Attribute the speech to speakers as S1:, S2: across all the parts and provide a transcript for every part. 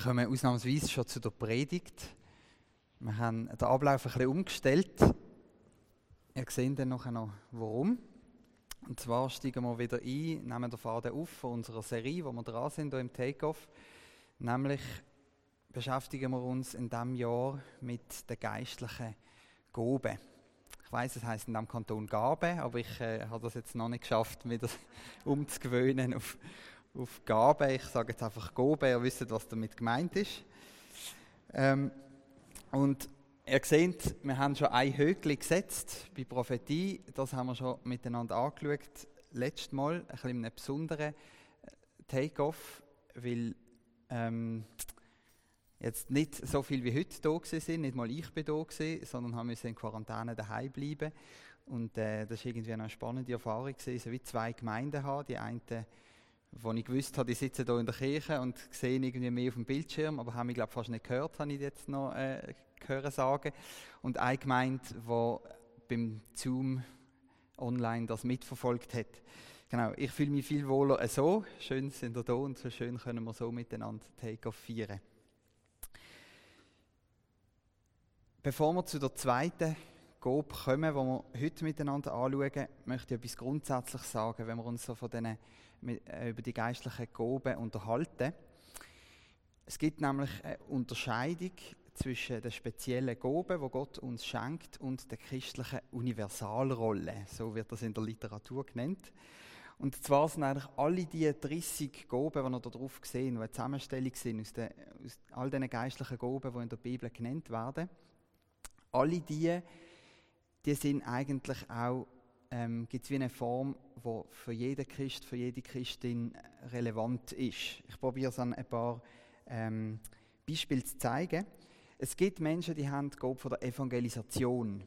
S1: Wir kommen ausnahmsweise schon zu der Predigt. Wir haben den Ablauf ein bisschen umgestellt. Ihr seht dann nachher noch, warum. Und zwar steigen wir wieder ein, nehmen den Faden auf von unserer Serie, wo wir dran sind, hier im Takeoff. Nämlich beschäftigen wir uns in diesem Jahr mit der geistlichen Gabe. Ich weiß, es heißt in diesem Kanton Gabe, aber ich äh, habe das jetzt noch nicht geschafft, mir das umzugewöhnen auf, auf Gabe. Ich sage jetzt einfach Gabe, ihr wisst, was damit gemeint ist. Ähm, und ihr seht, wir haben schon ein Höckli gesetzt bei Prophetie. Das haben wir schon miteinander angeschaut. Letztes Mal ein bisschen in einem besonderen äh, Take-off, weil ähm, jetzt nicht so viel wie heute da sind, nicht mal ich bin da gewesen, sondern haben müssen in Quarantäne daheim bleiben. Und äh, das war irgendwie eine spannende Erfahrung gewesen, so wie zwei Gemeinden haben. Die eine wo ich gewusst habe, die sitzen hier in der Kirche und sehen irgendwie mehr auf dem Bildschirm, aber haben mich glaube fast nicht gehört, habe ich jetzt noch äh, hören sagen. Und eine Gemeinde, die beim Zoom online das mitverfolgt hat. Genau, ich fühle mich viel wohler so. Schön sind wir da und so schön können wir so miteinander Take-Off feiern. Bevor wir zu der zweiten Gob kommen, die wir heute miteinander anschauen, möchte ich etwas grundsätzlich sagen, wenn wir uns so von diesen äh, über die geistlichen Gaben unterhalten. Es gibt nämlich eine Unterscheidung zwischen den speziellen Gaben, die Gott uns schenkt, und der christlichen Universalrolle. So wird das in der Literatur genannt. Und zwar sind eigentlich alle die 30 Gaben, die wir da drauf sehen, die eine Zusammenstellung sind aus, den, aus all diesen geistlichen Gaben, die in der Bibel genannt werden, alle die, die sind eigentlich auch ähm, gibt es wie eine Form, die für jeden Christ, für jede Christin relevant ist. Ich probiere es an ein paar ähm, Beispielen zu zeigen. Es gibt Menschen, die haben Gabe von der Evangelisation.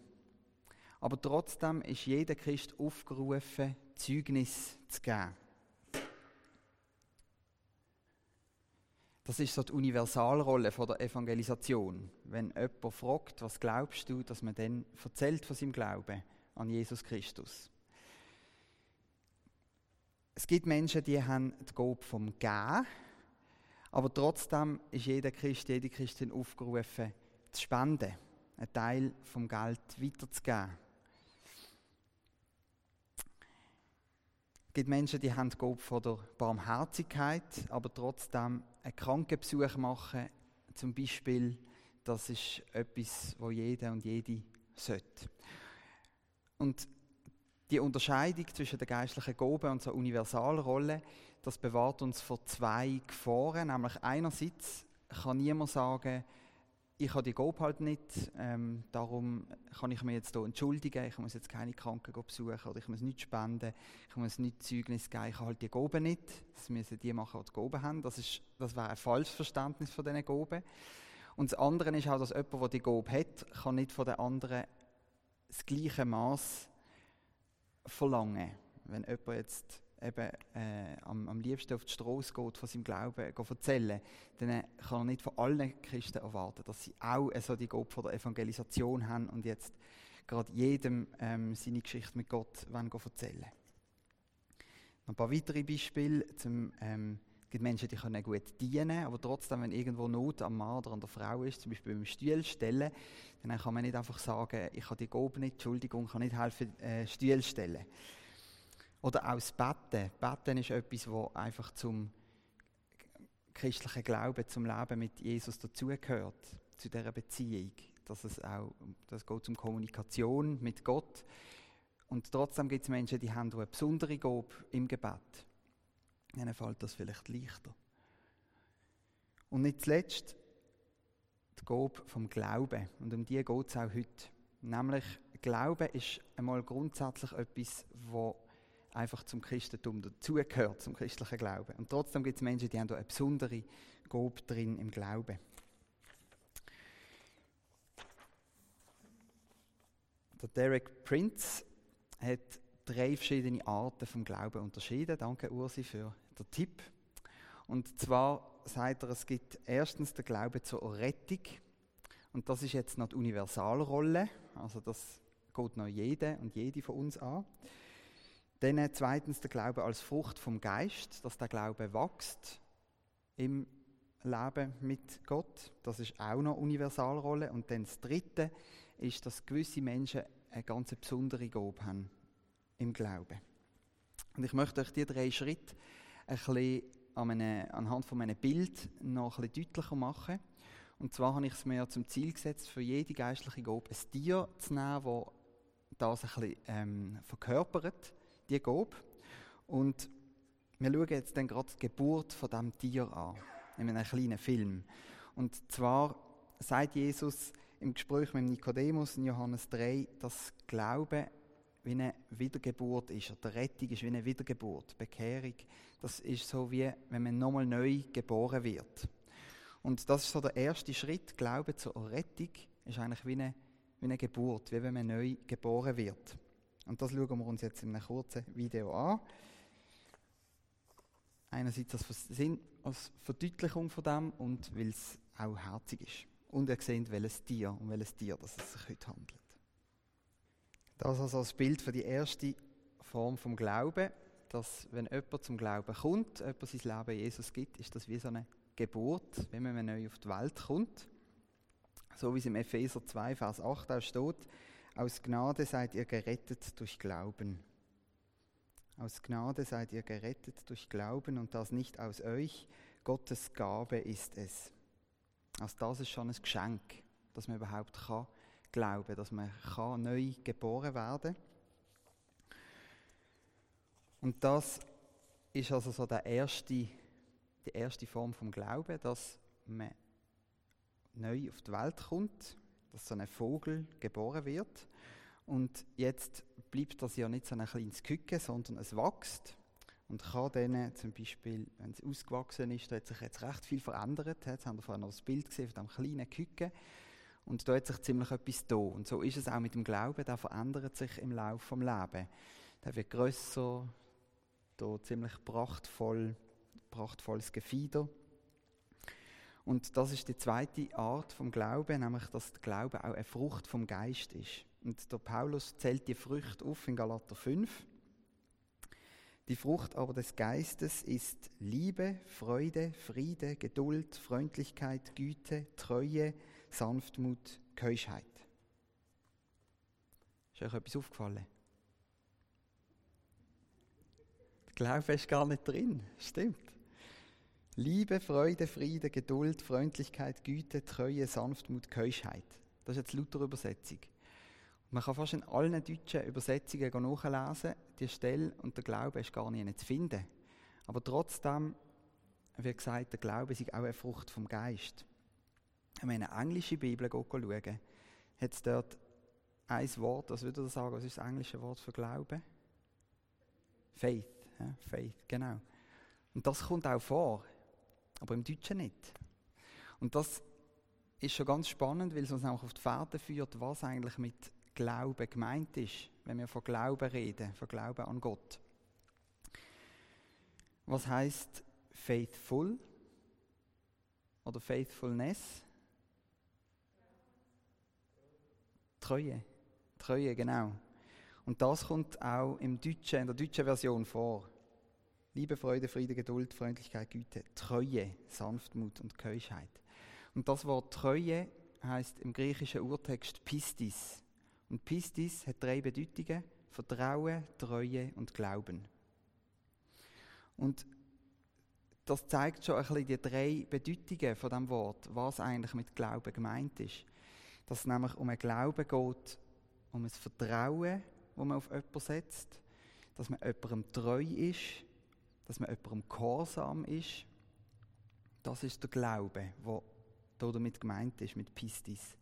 S1: Aber trotzdem ist jeder Christ aufgerufen, Zeugnis zu geben. Das ist so die Universalrolle von der Evangelisation. Wenn jemand fragt, was glaubst du, dass man dann erzählt von seinem Glauben an Jesus Christus. Es gibt Menschen, die haben die Gabe vom Gehen, aber trotzdem ist jeder Christ, jede Christin aufgerufen, zu spenden, einen Teil vom Geld weiterzugeben. Es gibt Menschen, die haben die Gabe von der Barmherzigkeit, aber trotzdem einen Krankenbesuch machen, zum Beispiel, das ist etwas, wo jeder und jede sollte. Und die Unterscheidung zwischen der geistlichen Gabe und der Universalrolle, das bewahrt uns vor zwei Gefahren. Nämlich einerseits kann niemand sagen, ich habe die Gabe halt nicht, ähm, darum kann ich mir jetzt hier entschuldigen, ich muss jetzt keine Kranken besuchen oder ich muss nicht spenden, ich muss nicht Zeugnis geben, ich habe halt die Gabe nicht. Das müssen die machen, die die Gabe haben. Das, ist, das wäre ein falsches Verständnis von diesen Gaben. Und das andere ist auch, dass jemand, der die Gabe hat, kann nicht von den anderen das gleiche Maß verlangen. Wenn jemand jetzt eben äh, am, am liebsten auf die Straße geht, von seinem Glauben erzählen, dann kann er nicht von allen Christen erwarten, dass sie auch so die Gabe der Evangelisation haben und jetzt gerade jedem ähm, seine Geschichte mit Gott wollen erzählen. Noch ein paar weitere Beispiele zum ähm, gibt Menschen, die können gut dienen, aber trotzdem, wenn irgendwo Not am Mann oder an der Frau ist, zum Beispiel beim Stuhl stellen, dann kann man nicht einfach sagen, ich habe die Gabe nicht, Entschuldigung, kann nicht helfen, äh, Stuhl stellen. Oder auch das Betten. Betten ist etwas, das einfach zum christlichen Glauben, zum Leben mit Jesus dazugehört, zu dieser Beziehung. Dass es auch, das geht um Kommunikation mit Gott. Und trotzdem gibt es Menschen, die haben eine besondere Gabe im Gebet ihnen fällt das vielleicht leichter. Und nicht zuletzt die Gabe vom Glauben. Und um die geht es auch heute. Nämlich, Glauben ist einmal grundsätzlich etwas, was einfach zum Christentum dazugehört, zum christlichen Glauben. Und trotzdem gibt es Menschen, die haben da eine besondere Gabe drin im Glauben. Der Derek Prince hat drei verschiedene Arten vom Glauben unterschieden. Danke, Ursi, für den Tipp. Und zwar sagt er, es gibt erstens den Glauben zur Rettung. Und das ist jetzt noch die Universalrolle. Also das geht noch jede und jede von uns an. Dann zweitens der Glaube als Frucht vom Geist, dass der Glaube wächst im Leben mit Gott. Das ist auch noch Universalrolle. Und dann das Dritte ist, dass gewisse Menschen eine ganz besondere Gabe haben im Glauben. Und ich möchte euch die drei Schritte ein bisschen an eine, anhand von einem Bild noch ein bisschen deutlicher machen. Und zwar habe ich es mir zum Ziel gesetzt, für jede geistliche Gabe ein Tier zu nehmen, das das ein bisschen ähm, verkörpert, die Gabe. Und wir schauen jetzt dann gerade die Geburt von diesem Tier an, in einem kleinen Film. Und zwar sagt Jesus im Gespräch mit Nikodemus in Johannes 3, dass Glaube wie eine Wiedergeburt ist, oder Rettung ist wie eine Wiedergeburt, Bekehrung. Das ist so wie, wenn man nochmal neu geboren wird. Und das ist so der erste Schritt. Glaube zur Rettung ist eigentlich wie eine, wie eine Geburt, wie wenn man neu geboren wird. Und das schauen wir uns jetzt in einem kurzen Video an. Einerseits als, Verdeutlichung von dem und weil es auch herzig ist. Und ihr seht, welches Tier, um welches Tier das es sich heute handelt. Das also als Bild für die erste Form vom Glauben, dass wenn jemand zum Glauben kommt, jemand sein Leben Jesus gibt, ist das wie so eine Geburt, wenn man neu auf die Welt kommt. So wie es im Epheser 2, Vers 8 auch steht, aus Gnade seid ihr gerettet durch Glauben. Aus Gnade seid ihr gerettet durch Glauben und das nicht aus euch, Gottes Gabe ist es. Also das ist schon ein Geschenk, dass man überhaupt kann glauben, dass man kann neu geboren werden. Und das ist also so der erste, die erste Form vom Glauben, dass man neu auf die Welt kommt, dass so ein Vogel geboren wird. Und jetzt bleibt das ja nicht so ein kleines Küken, sondern es wächst und kann dann zum Beispiel, wenn es ausgewachsen ist, da hat sich jetzt recht viel verändert. Jetzt haben wir vorhin noch das Bild gesehen von diesem kleinen Küken. Und da hat sich ziemlich etwas da. Und so ist es auch mit dem Glauben, der verändert sich im Laufe des Lebens. Der wird grösser, da ziemlich prachtvoll, prachtvolles Gefieder. Und das ist die zweite Art vom Glauben, nämlich dass der Glaube auch eine Frucht vom Geist ist. Und der Paulus zählt die Früchte auf in Galater 5. Die Frucht aber des Geistes ist Liebe, Freude, Friede, Geduld, Freundlichkeit, Güte, Treue, Sanftmut, Keuschheit. Ist euch etwas aufgefallen? Der Glaube ist gar nicht drin, stimmt. Liebe, Freude, Friede, Geduld, Freundlichkeit, Güte, Treue, Sanftmut, Keuschheit. Das ist jetzt lauter Übersetzung. Man kann fast in allen deutschen Übersetzungen nachlesen, die Stelle und der Glaube ist gar nicht zu finden. Aber trotzdem wird gesagt, der Glaube ist auch eine Frucht vom Geist wenn man in eine englische Bibel schauen, hat es dort ein Wort, was würde das sagen, was ist das englische Wort für Glauben? Faith, ja, Faith, genau. Und das kommt auch vor, aber im Deutschen nicht. Und das ist schon ganz spannend, weil es uns auch auf die Fährte führt, was eigentlich mit Glauben gemeint ist, wenn wir von Glauben reden, von Glauben an Gott. Was heißt faithful oder faithfulness? Treue. Treue, genau. Und das kommt auch im Deutschen, in der deutschen Version vor. Liebe, Freude, Friede, Geduld, Freundlichkeit, Güte, Treue, Sanftmut und Keuschheit. Und das Wort Treue heißt im griechischen Urtext Pistis. Und Pistis hat drei Bedeutungen: Vertrauen, Treue und Glauben. Und das zeigt schon ein bisschen die drei Bedeutungen von dem Wort, was eigentlich mit Glauben gemeint ist dass es nämlich um einen Glauben geht, um ein Vertrauen, das man auf jemanden setzt, dass man jemandem treu ist, dass man jemandem gehorsam ist. Das ist der Glaube, der damit gemeint ist, mit Pistis.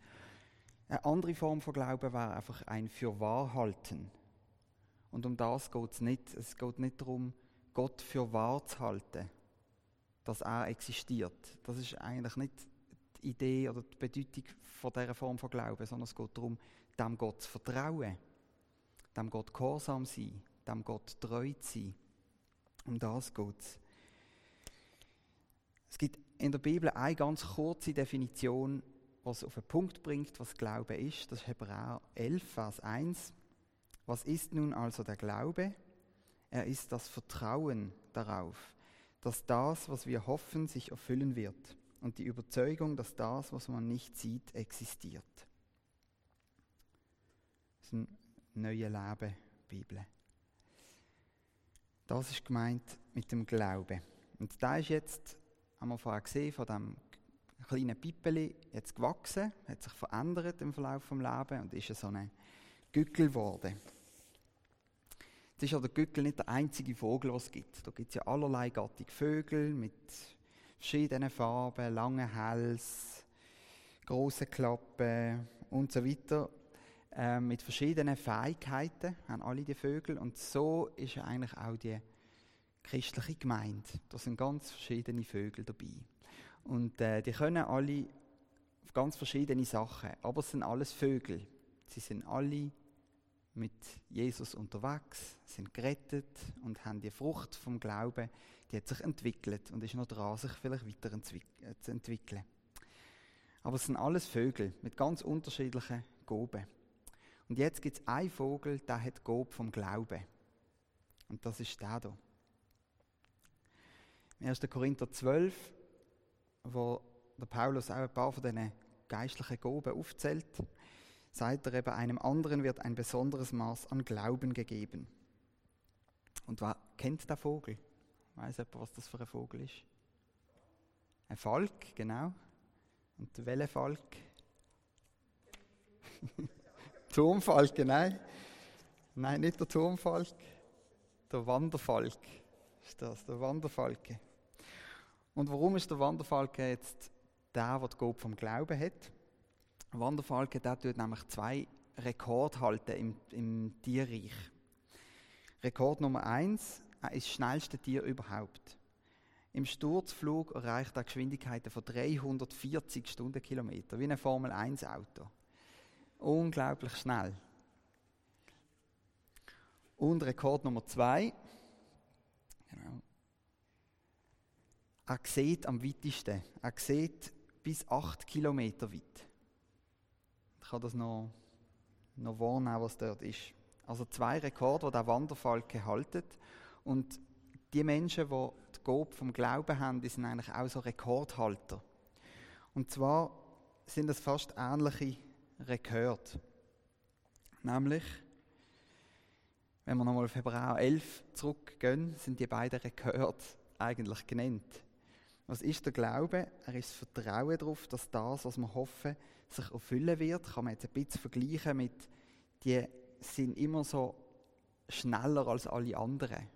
S1: Eine andere Form von Glauben wäre einfach ein Fürwahrhalten. Und um das geht es nicht. Es geht nicht darum, Gott für wahr zu halten, dass er existiert. Das ist eigentlich nicht die Idee oder die Bedeutung von dieser Form von Glauben, sondern es geht darum, dem Gott zu vertrauen, dem Gott gehorsam sein, dem Gott treu zu sein. Um das geht es. Es gibt in der Bibel eine ganz kurze Definition, was auf den Punkt bringt, was Glaube ist. Das ist Hebräer 11, Vers 1. Was ist nun also der Glaube? Er ist das Vertrauen darauf, dass das, was wir hoffen, sich erfüllen wird und die Überzeugung, dass das, was man nicht sieht, existiert. Das ist eine neue Leben Bibel. Das ist gemeint mit dem Glauben. Und da ist jetzt, haben wir vorher gesehen, von dem kleinen Pippeli jetzt gewachsen, hat sich verändert im Verlauf des Lebens und ist so ein Gückel geworden. Jetzt ist ja der Gückel nicht der einzige Vogel, was es gibt. Da gibt es ja allerlei gattige Vögel mit verschiedenen Farben, langen Hals, große Klappen und so weiter. Äh, mit verschiedenen Fähigkeiten haben alle die Vögel und so ist eigentlich auch die christliche Gemeinde. Da sind ganz verschiedene Vögel dabei. Und äh, die können alle ganz verschiedene Sachen, aber es sind alles Vögel. Sie sind alle mit Jesus unterwegs, sind gerettet und haben die Frucht vom Glauben, die hat sich entwickelt und ist noch dran, sich vielleicht weiterzuentwickeln. Aber es sind alles Vögel mit ganz unterschiedlichen Goben. Und jetzt gibt es einen Vogel, der hat Gob vom Glauben. Und das ist der hier. Im 1. Korinther 12, wo der Paulus auch ein paar von diesen geistlichen Goben aufzählt, sagt er eben, einem anderen wird ein besonderes Maß an Glauben gegeben. Und wer kennt der Vogel? Weiß jemand, was das für ein Vogel ist? Ein Falk, genau. Und welcher Falk? Turmfalke, nein. Nein, nicht der Turmfalk. Der Wanderfalk ist das, der Wanderfalke. Und warum ist der Wanderfalke jetzt der, der die Gabe vom Glauben hat? Der Wanderfalke, der tut nämlich zwei Rekorde halten im, im Tierreich. Rekord Nummer eins, er ist das schnellste Tier überhaupt. Im Sturzflug erreicht er Geschwindigkeiten von 340 Stundenkilometer, wie ein Formel-1-Auto. Unglaublich schnell. Und Rekord Nummer zwei. Genau. Er sieht am weitesten. Er sieht bis 8 Kilometer weit. Ich kann das noch, noch wahrnehmen, was dort ist. Also zwei Rekorde, die der Wanderfalke halten. Und die Menschen, die die Gabe vom Glauben haben, die sind eigentlich auch so Rekordhalter. Und zwar sind das fast ähnliche Rekord. Nämlich, wenn wir nochmal auf Hebräer 11 zurückgehen, sind die beiden Rekorde eigentlich genannt. Was ist der Glaube? Er ist das Vertrauen darauf, dass das, was wir hoffen, sich erfüllen wird. Kann man jetzt ein bisschen vergleichen mit, die sind immer so schneller als alle anderen.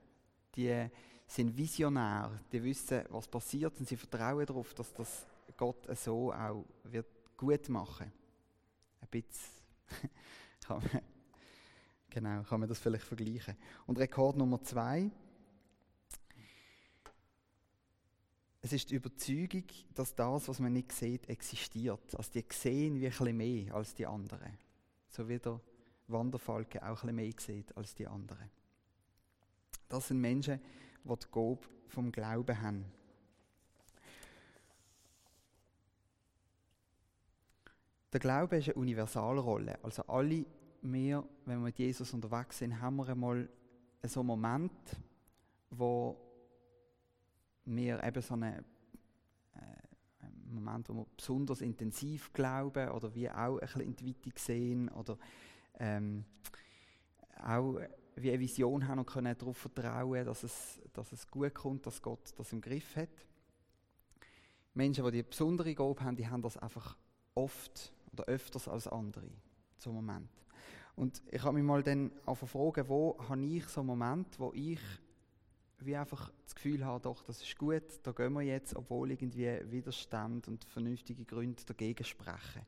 S1: Die sind visionär, die wissen, was passiert und sie vertrauen darauf, dass das Gott so auch wird gut machen. Ein bisschen genau, kann man das vielleicht vergleichen. Und Rekord Nummer zwei Es ist die Überzeugung, dass das, was man nicht sieht, existiert. Also die sehen wie ein mehr als die anderen. So wie der Wanderfalke auch ein mehr sieht als die anderen. Das sind Menschen, die die Gabe vom Glauben haben. Der Glaube ist eine Universalrolle. Also alle wir, wenn wir mit Jesus unterwegs sind, haben wir einmal so einen Moment, wo wir eben so einen, äh, Moment, wo wir besonders intensiv glauben oder wie auch ein bisschen in die Weite sehen oder ähm, auch wie eine Vision haben und können darauf vertrauen, dass es, dass es gut kommt, dass Gott das im Griff hat. Menschen, die die besondere Gabe haben, die haben das einfach oft oder öfters als andere zum Moment. Und ich habe mich mal dann fragen, wo habe ich so einen Moment, wo ich wie einfach das Gefühl habe, doch, das ist gut, da gehen wir jetzt, obwohl irgendwie Widerstand und vernünftige Gründe dagegen sprechen.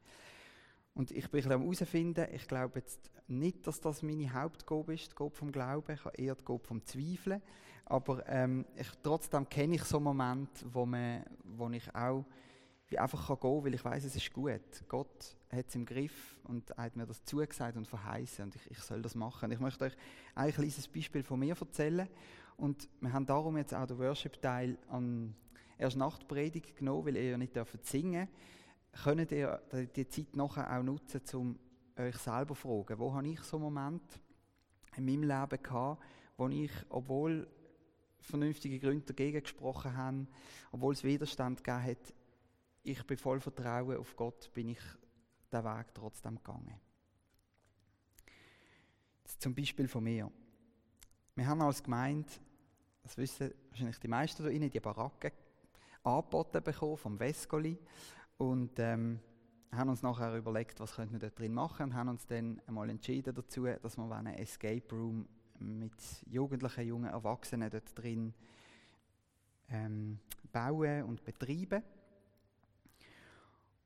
S1: Und ich bin am herausfinden, ich glaube jetzt nicht, dass das meine Hauptgabe ist, die Gabe vom Glauben, ich habe eher die Gabe vom Zweifeln, aber ähm, ich, trotzdem kenne ich so Momente, wo, man, wo ich auch wie einfach kann gehen, weil ich weiß, es ist gut. Gott hat es im Griff und hat mir das zugesagt und verheißen und ich, ich soll das machen. Ich möchte euch ein kleines Beispiel von mir erzählen und wir haben darum jetzt auch den Worship-Teil an erst Nachtpredigt genommen, weil ihr ja nicht dürft singen. Könnt ihr die Zeit nachher auch nutzen, um euch selber zu fragen, wo habe ich so einen Moment in meinem Leben gehabt, wo ich, obwohl vernünftige Gründe dagegen gesprochen haben, obwohl es Widerstand gegeben hat, ich bin voll Vertrauen auf Gott, bin ich den Weg trotzdem gegangen. Jetzt zum Beispiel von mir. Wir haben als Gemeinde, das wissen wahrscheinlich die meisten da Ihnen, die Baracke angeboten bekommen vom Vescoli und ähm, haben uns nachher überlegt, was könnten wir dort drin machen und haben uns dann einmal entschieden dazu, dass wir einen Escape Room mit Jugendlichen, jungen Erwachsenen dort drin ähm, bauen und betreiben.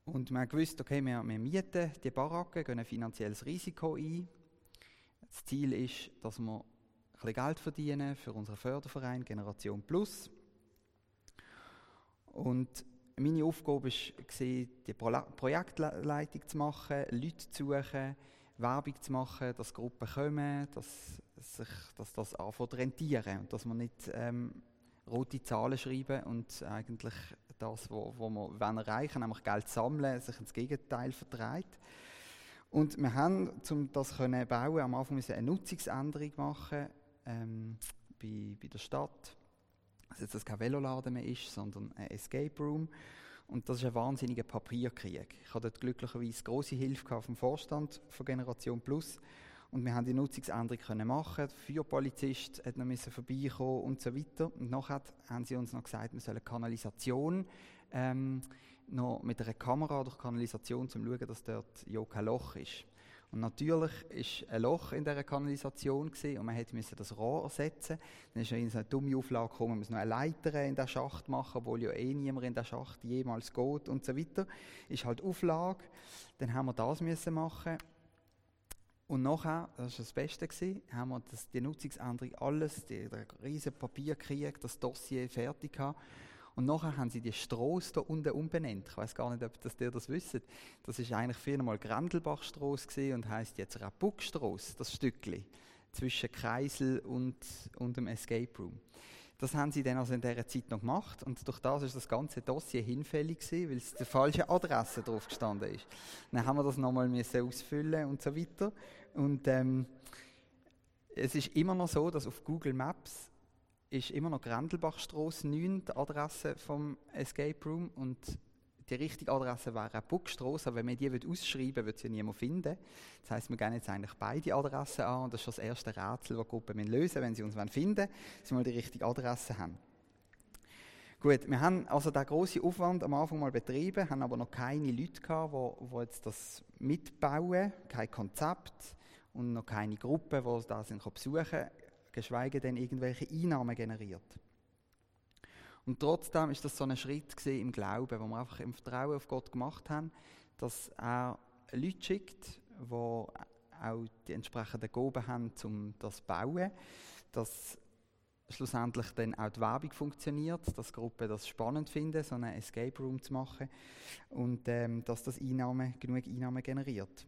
S1: Und wir haben gewusst, okay, wir, wir mieten die Baracke, gehen ein finanzielles Risiko ein. Das Ziel ist, dass wir ein bisschen Geld verdienen für unseren Förderverein Generation Plus. Und meine Aufgabe war, die Projektleitung zu machen, Leute zu suchen, Werbung zu machen, dass Gruppen kommen, dass, sich, dass das anfängt rentieren und dass man nicht ähm, rote Zahlen schreiben und eigentlich das, was wir erreichen wollen, nämlich Geld sammeln, sich ins Gegenteil vertreibt. Und wir haben, um das zu bauen, am Anfang eine Nutzungsänderung machen ähm, bei, bei der Stadt dass jetzt das kein Veloladen mehr ist, sondern ein Escape Room. Und das ist ein wahnsinniger Papierkrieg. Ich hatte dort glücklicherweise große Hilfe vom Vorstand von Generation Plus. Und wir haben die Nutzungsänderung machen. Der Feuerpolizist hat noch vorbeikommen und so weiter. Und nachher haben sie uns noch gesagt, wir sollen Kanalisation ähm, noch mit einer Kamera durch Kanalisation, um zu schauen, dass dort ja kein Loch ist. Und natürlich war ein Loch in dieser Kanalisation und man musste das Rohr ersetzen. Dann ist eine dumme Auflage gekommen, man muss noch eine Leiter in den Schacht machen, obwohl ja eh niemand in den Schacht jemals geht und so weiter. Ist halt Auflage. Dann haben wir das müssen machen. Und nachher, das war das Beste, haben wir das, die Nutzungsänderung, alles, die, der riesen Papierkrieg, das Dossier fertig gehabt. Und nachher haben sie die Strasse hier unten umbenannt. Ich weiß gar nicht, ob das ihr das wisst. Das ist eigentlich früher mal Grendelbachstrasse und heißt jetzt Rabuckstrasse, das Stückchen zwischen Kreisel und, und dem Escape Room. Das haben sie dann also in dieser Zeit noch gemacht und durch das ist das ganze Dossier hinfällig gewesen, weil es die falsche Adresse drauf gestanden ist. Dann haben wir das nochmal ausfüllen und so weiter. Und ähm, es ist immer noch so, dass auf Google Maps ist immer noch Grendelbachstrasse 9, die Adresse vom Escape Room. Und die richtige Adresse wäre Buckstrasse, aber wenn man die ausschreiben würde, wird sie niemand finden. Das heisst, wir gehen jetzt eigentlich beide Adressen an und das ist das erste Rätsel, das die Gruppe lösen müssen, wenn sie uns finden wollen, dass wir die richtige Adresse haben. Gut, wir haben also den grossen Aufwand am Anfang mal betrieben, haben aber noch keine Leute gehabt, die, die jetzt das mitbauen, kein Konzept und noch keine Gruppe, die das besuchen geschweige denn irgendwelche Einnahmen generiert. Und trotzdem ist das so ein Schritt im Glauben, wo wir einfach im Vertrauen auf Gott gemacht haben, dass er Leute schickt, die auch die entsprechenden Gaben haben, um das zu bauen, dass schlussendlich dann auch die Werbung funktioniert, dass Gruppen das spannend finden, so einen Escape Room zu machen und ähm, dass das Einnahme, genug Einnahmen generiert.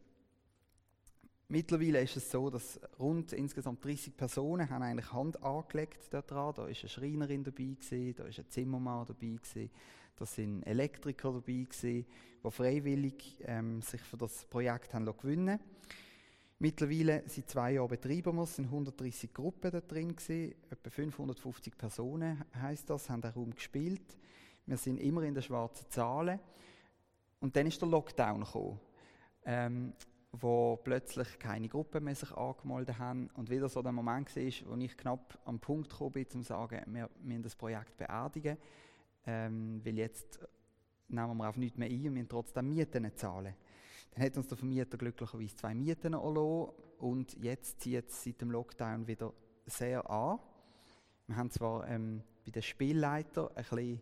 S1: Mittlerweile ist es so, dass rund insgesamt 30 Personen haben eigentlich Hand angelegt daran. Da ist eine Schreinerin dabei gewesen, da ist ein Zimmermann dabei gewesen, da sind Elektriker dabei gewesen, die freiwillig ähm, sich für das Projekt haben gewinnen Mittlerweile seit zwei Jahren betreiben wir sind 130 Gruppen da drin gewesen, etwa 550 Personen heißt das, haben den Raum gespielt. Wir sind immer in den schwarzen Zahlen. Und dann ist der Lockdown gekommen. Ähm, wo plötzlich keine Gruppen mehr sich angemeldet haben und wieder so der Moment war, wo ich knapp am Punkt gekommen bin, um zu sagen, wir müssen das Projekt beerdigen, ähm, weil jetzt nehmen wir auf nichts mehr ein und müssen trotzdem Mieten zahlen. Dann hat uns der Vermieter glücklicherweise zwei Mieten erlassen und jetzt zieht es seit dem Lockdown wieder sehr an. Wir haben zwar ähm, bei den Spielleitern ein bisschen,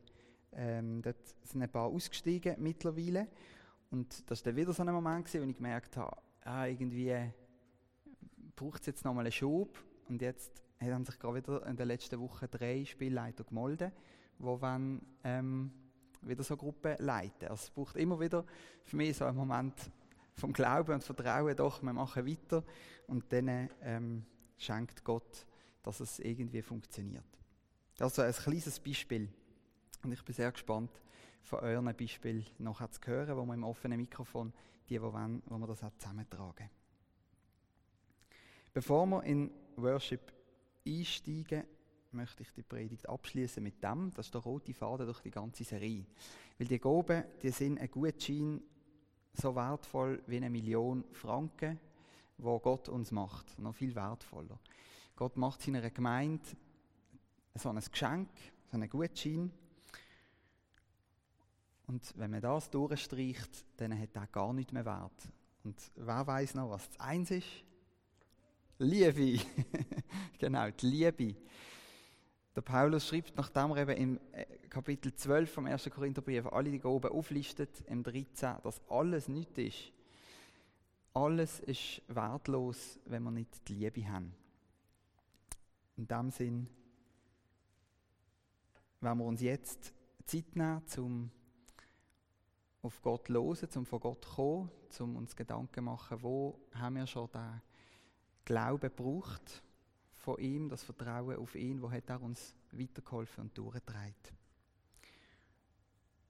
S1: ähm, dort sind ein paar ausgestiegen mittlerweile und das war dann wieder so ein Moment, wo ich gemerkt habe, ah, irgendwie braucht es jetzt nochmal einen Schub. Und jetzt haben sich gerade wieder in den letzten Wochen drei Spielleiter gemeldet, die wollen, ähm, wieder so Gruppen leiten. Also es braucht immer wieder für mich so einen Moment vom Glauben und Vertrauen, doch, wir machen weiter. Und dann ähm, schenkt Gott, dass es irgendwie funktioniert. Das ist also ein kleines Beispiel. Und ich bin sehr gespannt, von euren Beispielen nachher zu hören, wo wir im offenen Mikrofon, die, die wollen, wo wir das auch zusammentragen. Bevor wir in Worship einsteigen, möchte ich die Predigt abschließen mit dem. Das ist der rote Faden durch die ganze Serie. Weil die Gaben, die sind ein Gutschein so wertvoll wie eine Million Franken, wo Gott uns macht. Noch viel wertvoller. Gott macht seiner Gemeinde so ein Geschenk, so einen Gutschein. Und wenn man das durchstreicht, dann hat er gar nichts mehr Wert. Und wer weiß noch, was das eins ist? Liebe. genau, die Liebe. Der Paulus schreibt, nachdem er eben im äh, Kapitel 12 vom 1. Korintherbrief alle die Gaben auflistet, im 13, dass alles nichts ist. Alles ist wertlos, wenn wir nicht die Liebe haben. In dem Sinn, wenn wir uns jetzt Zeit nehmen, um auf Gott hören, um von Gott zu kommen, um uns Gedanken zu machen, wo haben wir schon den Glauben gebraucht von ihm, das Vertrauen auf ihn, wo hat er uns weitergeholfen und durchgetragen.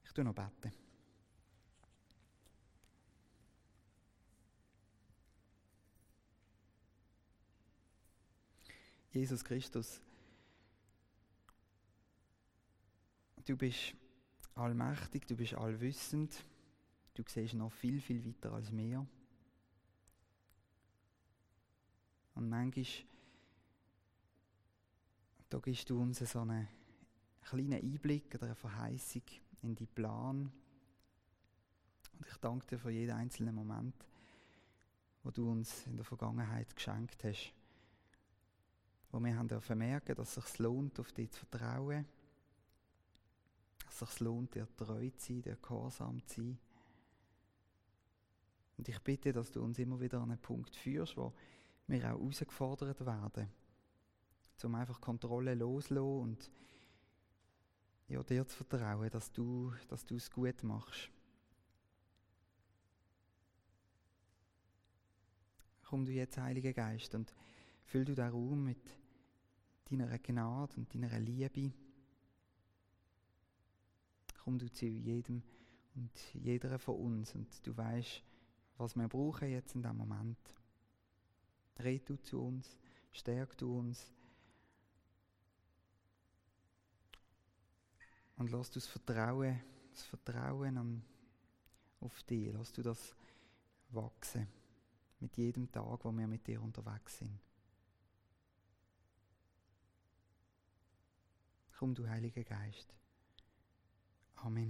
S1: Ich tue noch beten. Jesus Christus, du bist allmächtig, du bist allwissend, du siehst noch viel, viel weiter als wir. Und manchmal, da gibst du uns so einen kleinen Einblick oder eine Verheißung in die Plan. Und ich danke dir für jeden einzelnen Moment, wo du uns in der Vergangenheit geschenkt hast. Wo wir haben dürfen merken, dass es sich lohnt, auf dich zu vertrauen. Dass es sich lohnt, dir treu zu sein, dir gehorsam zu sein. Und ich bitte, dass du uns immer wieder an einen Punkt führst, wo wir auch herausgefordert werden, um einfach Kontrolle loszulassen und ja, dir zu vertrauen, dass du, dass du es gut machst. Komm du jetzt, Heiliger Geist, und füll du den Raum mit deiner Gnade und deiner Liebe. Komm du zu jedem und jeder von uns und du weißt, was wir brauchen jetzt in diesem Moment. Red du zu uns, stärk du uns. Und lass du das Vertrauen, das Vertrauen an, auf dich, lass du das wachsen mit jedem Tag, wo wir mit dir unterwegs sind. Komm, du Heiliger Geist. Amen.